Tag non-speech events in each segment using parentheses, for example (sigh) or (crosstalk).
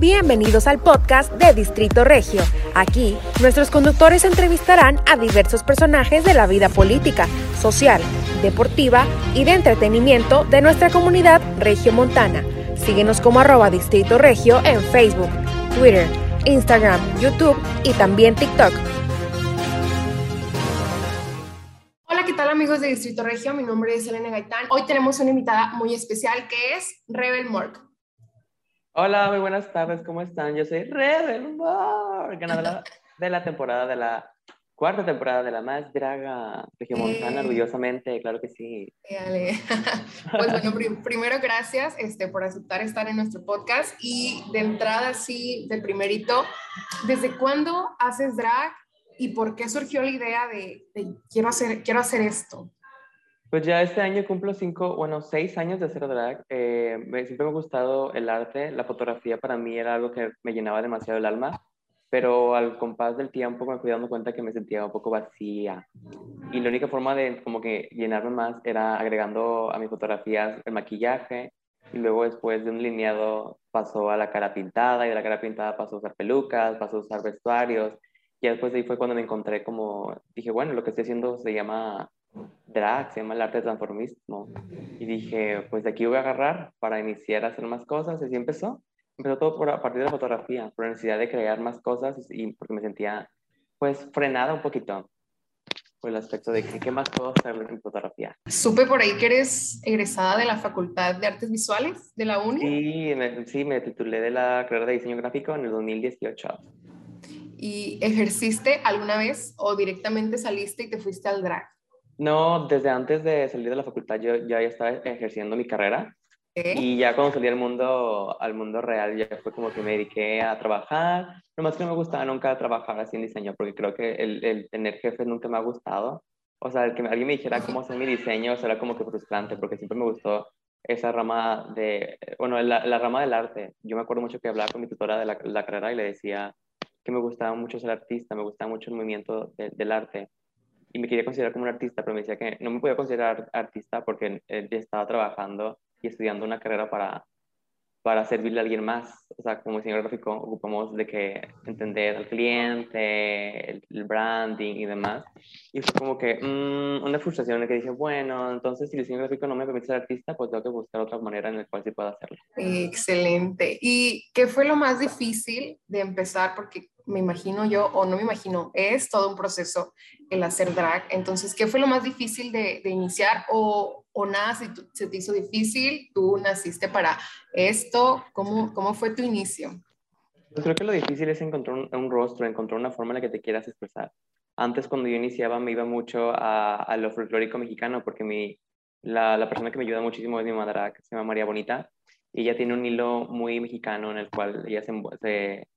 Bienvenidos al podcast de Distrito Regio. Aquí, nuestros conductores entrevistarán a diversos personajes de la vida política, social, deportiva y de entretenimiento de nuestra comunidad regiomontana. Síguenos como arroba Distrito Regio en Facebook, Twitter, Instagram, YouTube y también TikTok. ¿qué tal amigos de Distrito Regio? Mi nombre es Elena Gaitán. Hoy tenemos una invitada muy especial que es Rebel Mork. Hola, muy buenas tardes, ¿cómo están? Yo soy Rebel Mork, ganadora de la temporada de la cuarta temporada de la más draga regiomontana, Eh. orgullosamente, claro que sí. Dale. (laughs) Pues bueno, prim- primero gracias este, por aceptar estar en nuestro podcast y de entrada, sí, de primerito, ¿desde cuándo haces drag y por qué surgió la idea de, de quiero, hacer, quiero hacer esto? Pues ya este año cumplo cinco, bueno, seis años de hacer drag. Eh, me- siempre me ha gustado el arte, la fotografía para mí era algo que me llenaba demasiado el alma, pero al compás del tiempo me fui dando cuenta que me sentía un poco vacía. Y la única forma de como que llenarme más era agregando a mis fotografías el maquillaje y luego después de un lineado pasó a la cara pintada y de la cara pintada pasó a usar pelucas, pasó a usar vestuarios. Y después de ahí fue cuando me encontré como, dije, bueno, lo que estoy haciendo se llama drag, se llama el arte de transformismo. Y dije, pues de aquí voy a agarrar para iniciar a hacer más cosas. Y así empezó. Empezó todo por, a partir de la fotografía, por la necesidad de crear más cosas y porque me sentía, pues, frenada un poquito por el aspecto de que, qué más puedo hacer en fotografía. Supe por ahí que eres egresada de la Facultad de Artes Visuales de la UNI Sí, me, sí, me titulé de la carrera de diseño gráfico en el 2018. y ejerciste alguna vez o directamente saliste y te fuiste al drag. No, desde antes de salir de la facultad yo ya estaba ejerciendo mi carrera ¿eh? Y ya cuando salí al mundo, al mundo real, ya fue como que me dediqué a trabajar. Nomás que no me gustaba nunca trabajar así en diseño, porque creo que el, el tener jefes nunca me ha gustado. O sea, el que alguien me dijera cómo hacer mi diseño será como que frustrante, porque siempre me gustó esa rama de, bueno, la, la rama del arte. Yo me acuerdo mucho que hablaba con mi tutora de la, la carrera y le decía que me gustaba mucho ser artista, me gustaba mucho el movimiento de- del arte. Y me quería considerar como un artista, pero me decía que no me podía considerar artista porque ya estaba trabajando y estudiando una carrera para, para servirle a alguien más. O sea, como diseñador gráfico ocupamos de que entender al cliente, el, el branding y demás. Y fue como que mm, una frustración en que dije, bueno, entonces si el diseño gráfico no me permite ser artista, pues tengo que buscar otra manera en la cual sí pueda hacerlo. Excelente. ¿Y qué fue lo más difícil de empezar? Porque me imagino yo, o no me imagino, es todo un proceso el hacer drag. Entonces, ¿qué fue lo más difícil de, de iniciar? O, o nada, si tú- se te hizo difícil, tú naciste para esto. ¿Cómo, cómo fue tu inicio? Pues creo que lo difícil es encontrar un, un rostro, encontrar una forma en la que te quieras expresar. Antes, cuando yo iniciaba, me iba mucho a, a lo folclórico mexicano, porque mi, la, la persona que me ayuda muchísimo es mi madre, que se llama María Bonita, y ella tiene un hilo muy mexicano en el cual ella se, se,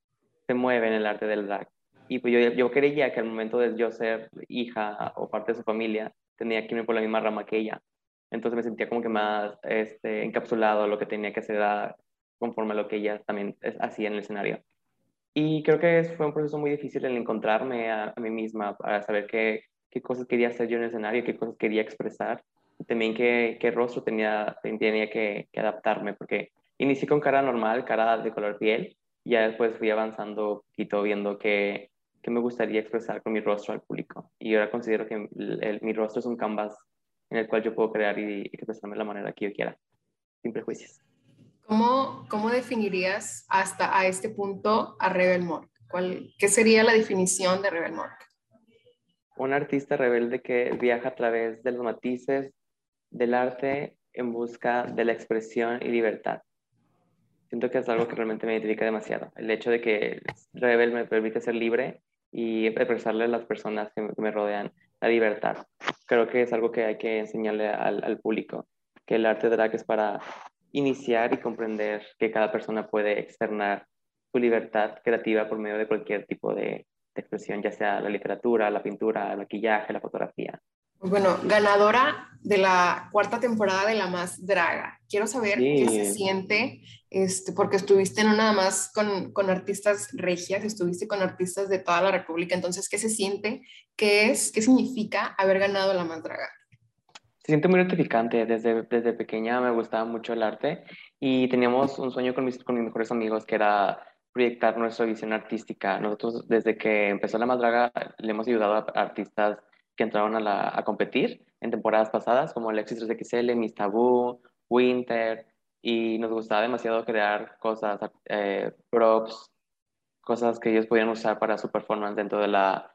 se mueve en el arte del drag. Y pues yo, yo creía que al momento de yo ser hija o parte de su familia, tenía que irme por la misma rama que ella. Entonces me sentía como que más este, encapsulado lo que tenía que hacer conforme a lo que ella también hacía en el escenario. Y creo que fue un proceso muy difícil el encontrarme a, mí misma para saber qué, qué cosas quería hacer yo en el escenario, qué cosas quería expresar, y también qué, qué rostro tenía, tenía que, que adaptarme, porque inicié con cara normal, cara de color piel, ya después fui avanzando un poquito viendo qué, qué me gustaría expresar con mi rostro al público. Y ahora considero que el- el- mi rostro es un canvas en el cual yo puedo crear y, y expresarme de la manera que yo quiera, sin prejuicios. ¿Cómo, cómo definirías hasta a este punto a Rebel Mork? ¿Cuál, ¿Qué sería la definición de Rebel Mork? un artista rebelde que viaja a través de los matices del arte en busca de la expresión y libertad. Siento que es algo que realmente me identifica demasiado. El hecho de que Rebel me permite ser libre y expresarle a las personas que me, rodean la libertad. Creo que es algo que hay que enseñarle al, al público, que el arte drag es para iniciar y comprender que cada persona puede externar su libertad creativa por medio de cualquier tipo de, de expresión, ya sea la literatura, la pintura, el maquillaje, la fotografía. Pues bueno, ganadora de la cuarta temporada de La Más Draga. Quiero saber Sí. qué se siente, este, porque estuviste no nada más con, con artistas regias, estuviste con artistas de toda la República. Entonces, ¿qué se siente? ¿Qué es? ¿Qué significa haber ganado La Más Draga? Se siente muy gratificante. Desde, desde pequeña me gustaba mucho el arte y teníamos un sueño con mis, con mis mejores amigos que era proyectar nuestra visión artística. Nosotros desde que empezó la Madraga le hemos ayudado a artistas que entraron a, la, a competir en temporadas pasadas, como Alexis 3XL, Miss Taboo, Winter, y nos gustaba demasiado crear cosas, eh, props, cosas que ellos podían usar para su performance dentro de la,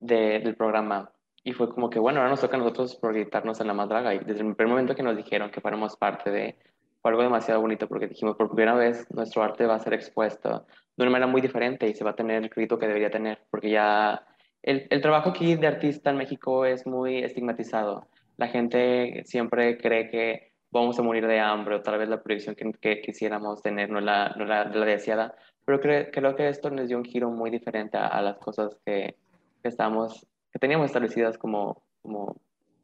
del programa. Y fue como que, bueno, ahora nos toca a nosotros proyectarnos en la Madraga. Y desde el primer momento que nos dijeron que fuéramos parte de, fue algo demasiado bonito porque dijimos, por primera vez nuestro arte va a ser expuesto de una manera muy diferente y se va a tener el crédito que debería tener, porque ya el, trabajo aquí de artista en México es muy estigmatizado. La gente siempre cree que vamos a morir de hambre o tal vez la proyección que, quisiéramos tener no la, no la, la deseada, pero creo que esto nos dio un giro muy diferente a, las cosas que, que, teníamos establecidas como,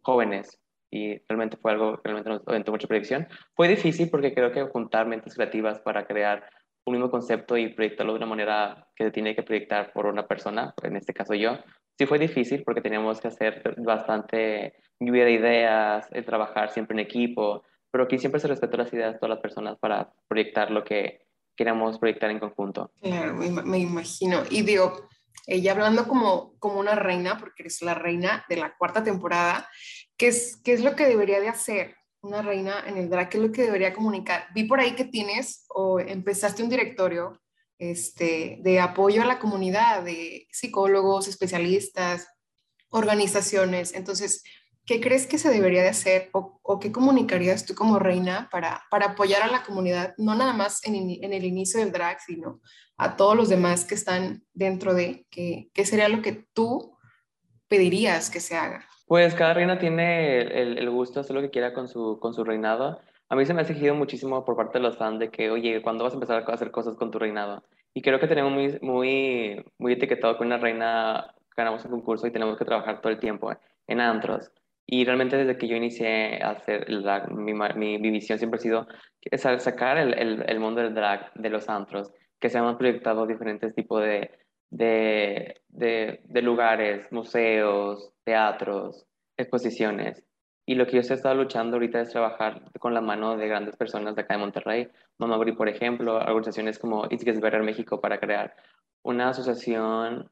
jóvenes y realmente fue algo que realmente nos aventó mucha proyección. Fue difícil porque creo que juntar mentes creativas para crear un mismo concepto y proyectarlo de una manera que se tiene que proyectar por una persona, en este caso yo, sí fue difícil porque teníamos que hacer bastante lluvia de ideas, el trabajar siempre en equipo, pero aquí siempre se respetó las ideas de todas las personas para proyectar lo que queríamos proyectar en conjunto. Claro, me, imagino. Y digo, ella hablando como, como una reina, porque eres la reina de la cuarta temporada, ¿qué es, qué es lo que debería de hacer una reina en el drag? ¿Qué es lo que debería comunicar? Vi por ahí que tienes o empezaste un directorio este, de apoyo a la comunidad, de psicólogos, especialistas, organizaciones. Entonces, ¿qué crees que se debería de hacer o, qué comunicarías tú como reina para, para, apoyar a la comunidad, no nada más en, en, el inicio del drag, sino a todos los demás que están dentro de, ¿qué, qué sería lo que tú pedirías que se haga? Pues cada reina tiene el, el gusto hacer lo que quiera con su, con su reinado. A mí se me ha exigido muchísimo por parte de los fans de que, oye, ¿cuándo vas a empezar a hacer cosas con tu reinado? Y creo que tenemos muy, muy, muy etiquetado que una reina ganamos un concurso y tenemos que trabajar todo el tiempo en antros. Y realmente desde que yo inicié a hacer el drag, mi, mi, visión siempre ha sido sacar el, el, el, mundo del drag de los antros, que se han proyectado diferentes tipos de, de, de, lugares, museos, teatros, exposiciones. Y lo que yo he estado luchando ahorita es trabajar con la mano de grandes personas de acá de Monterrey. Abrir, por ejemplo, organizaciones como It's Gets Better México para crear una asociación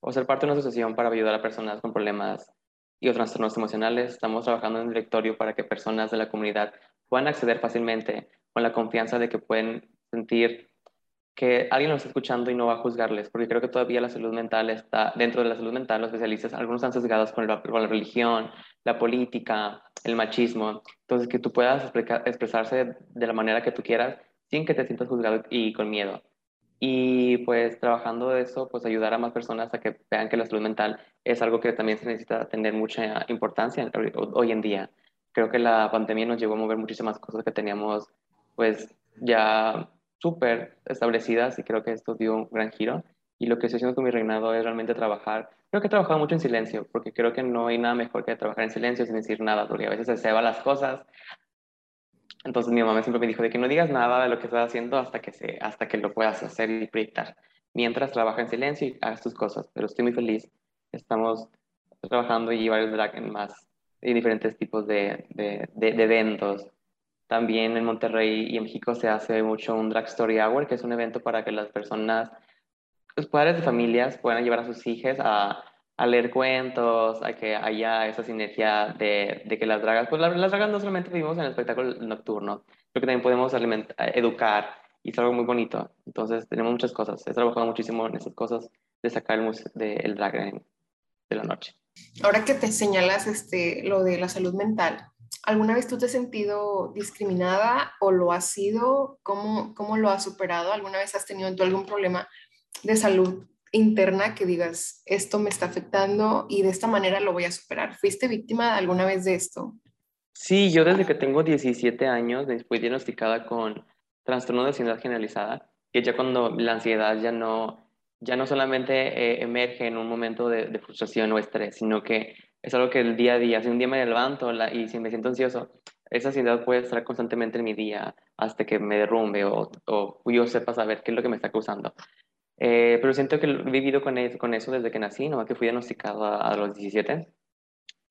o ser parte de una asociación para ayudar a personas con problemas y o trastornos emocionales. Estamos trabajando en un directorio para que personas de la comunidad puedan acceder fácilmente con la confianza de que pueden sentir que alguien los está escuchando y no va a juzgarles, porque creo que todavía la salud mental está, dentro de la salud mental, los especialistas, algunos están sesgados con, con la religión, la política, el machismo, entonces que tú puedas expresarse de la manera que tú quieras sin que te sientas juzgado y con miedo. Y pues trabajando eso, pues ayudar a más personas a que vean que la salud mental es algo que también se necesita tener mucha importancia hoy en día. Creo que la pandemia nos llevó a mover muchísimas cosas que teníamos pues ya súper establecidas y creo que esto dio un gran giro. Y lo que estoy haciendo con mi reinado es realmente trabajar. Creo que he trabajado mucho en silencio, porque creo que no hay nada mejor que trabajar en silencio sin decir nada, porque a veces se ceba las cosas entonces mi mamá siempre me dijo de que no digas nada de lo que estás haciendo hasta que, se, hasta que lo puedas hacer y proyectar. Mientras trabaja en silencio y hagas tus cosas. Pero estoy muy feliz. Estamos trabajando y varios drag en más, y diferentes tipos de, de, de, eventos. También en Monterrey y en México se hace mucho un Drag Story Hour, que es un evento para que las personas, los padres de familias puedan llevar a sus hijas a leer cuentos, a que haya esa sinergia de, de que las dragas, pues las, dragas no solamente vivimos en el espectáculo nocturno, creo que también podemos educar y es algo muy bonito. Entonces tenemos muchas cosas. He trabajado muchísimo en esas cosas de sacar el, de, el drag de la noche. Ahora que te señalas este, lo de la salud mental, ¿alguna vez tú te has sentido discriminada o lo has sido? ¿Cómo, cómo lo has superado? ¿Alguna vez has tenido tú algún problema de salud interna que digas, esto me está afectando y de esta manera lo voy a superar? ¿Fuiste víctima alguna vez de esto? Sí, yo desde que tengo 17 años fui diagnosticada con trastorno de ansiedad generalizada, que ya cuando la ansiedad ya no, ya no solamente eh, emerge en un momento de, frustración o estrés, sino que es algo que el día a día, si un día me levanto y si me siento ansioso, esa ansiedad puede estar constantemente en mi día hasta que me derrumbe o, o yo sepa saber qué es lo que me está causando. Eh, pero siento que he vivido con eso, con desde que nací, ¿no? que fui diagnosticado a, los 17.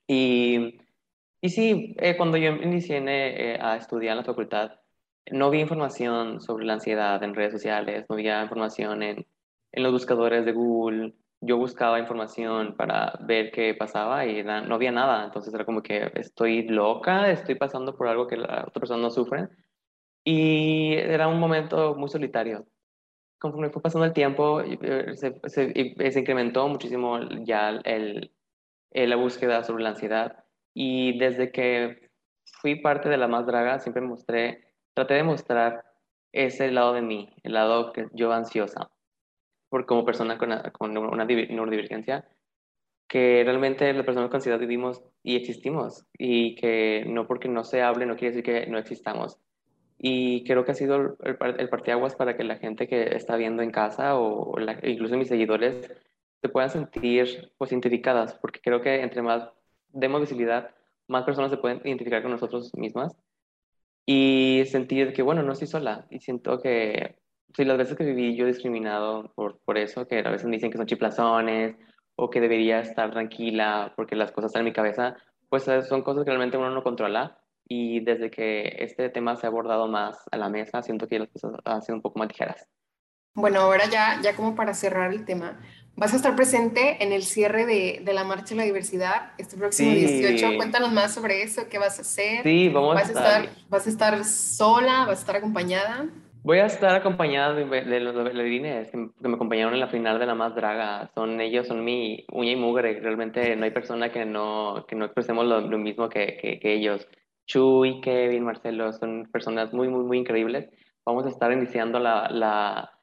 Y, y sí, eh, cuando yo inicié eh, a estudiar en la facultad, no había información sobre la ansiedad en redes sociales, no había información en, en los buscadores de Google. Yo buscaba información para ver qué pasaba y no había nada. Entonces era como que estoy loca, estoy pasando por algo que la otra persona no sufre. Y era un momento muy solitario. Conforme fue pasando el tiempo, eh, se, se, se incrementó muchísimo ya el, el, la búsqueda sobre la ansiedad. Y desde que fui parte de la más draga, siempre mostré traté de mostrar ese lado de mí, el lado que yo ansiosa, por como persona con, con una neurodivergencia, que realmente las personas con ansiedad vivimos y existimos, y que no porque no se hable no quiere decir que no existamos. Y creo que ha sido el, el parteaguas para que la gente que está viendo en casa o incluso mis seguidores se puedan sentir pues, identificadas, porque creo que entre más demos visibilidad, más personas se pueden identificar con nosotros mismas y sentir que, bueno, no estoy sola. Y siento que, sí, las veces que viví yo discriminado por, por eso, que a veces me dicen que son chiplazones o que debería estar tranquila porque las cosas están en mi cabeza, pues son cosas que realmente uno no controla. Y desde que este tema se ha abordado más a la mesa, siento que las cosas han sido un poco más ligeras. Bueno, ahora ya, ya como para cerrar el tema, Vas a estar presente en el cierre de, de, la Marcha de la Diversidad este próximo 18. Cuéntanos más sobre eso, qué vas a hacer. Sí, vamos ¿Vas a estar. ¿Vas a estar sola? ¿Vas a estar acompañada? Voy a estar acompañada de, de los bailarines que, me acompañaron en la final de la más draga. Son ellos, son mi uña y mugre. Realmente no hay persona que no, que no expresemos lo, lo mismo que, que, que, ellos. Chuy, Kevin, Marcelo, son personas muy, muy, muy increíbles. Vamos a estar iniciando la, la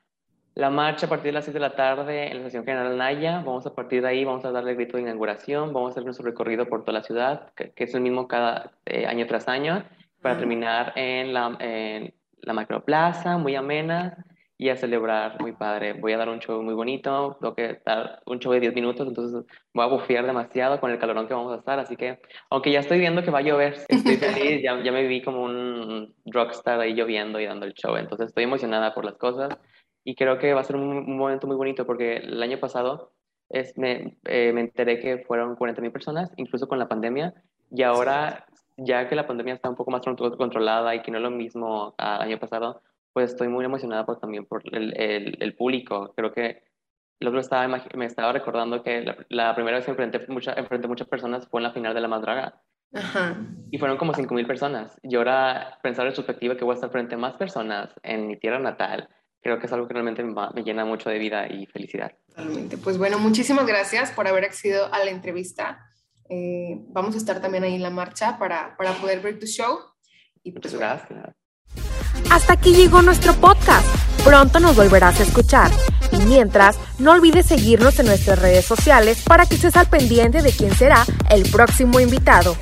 la marcha a partir de las 6 de la tarde en la Estación General Naya. Vamos a partir de ahí, vamos a darle el grito de inauguración, vamos a hacer nuestro recorrido por toda la ciudad, que, es el mismo cada eh, año tras año, para terminar en la, en la macroplaza, muy amena, y a celebrar muy padre. Voy a dar un show muy bonito, tengo que dar un show de 10 minutos, entonces voy a bufear demasiado con el calorón que vamos a estar, así que aunque ya estoy viendo que va a llover, estoy (laughs) feliz, ya, ya me vi como un rockstar ahí lloviendo y dando el show, entonces estoy emocionada por las cosas y creo que va a ser un, momento muy bonito porque el año pasado es, me, eh, me enteré que fueron 40.000 personas, incluso con la pandemia, y ahora, ya que la pandemia está un poco más controlada y que no es lo mismo al año pasado, pues estoy muy emocionada por, también por el, el, el público. Creo que el otro estaba, me estaba recordando que la, primera vez que enfrenté, mucha, enfrenté muchas personas fue en la final de la Madraga. Ajá. Y fueron como 5.000 personas. Y ahora pensar en perspectiva que voy a estar frente a más personas en mi tierra natal, creo que es algo que realmente me, llena mucho de vida y felicidad. Totalmente. Pues bueno, muchísimas gracias por haber accedido a la entrevista. Eh, vamos a estar también ahí en la marcha para, para poder ver tu show. Y pues, Muchas gracias. Hasta aquí llegó nuestro podcast. Pronto nos volverás a escuchar. Y mientras, no olvides seguirnos en nuestras redes sociales para que estés al pendiente de quién será el próximo invitado.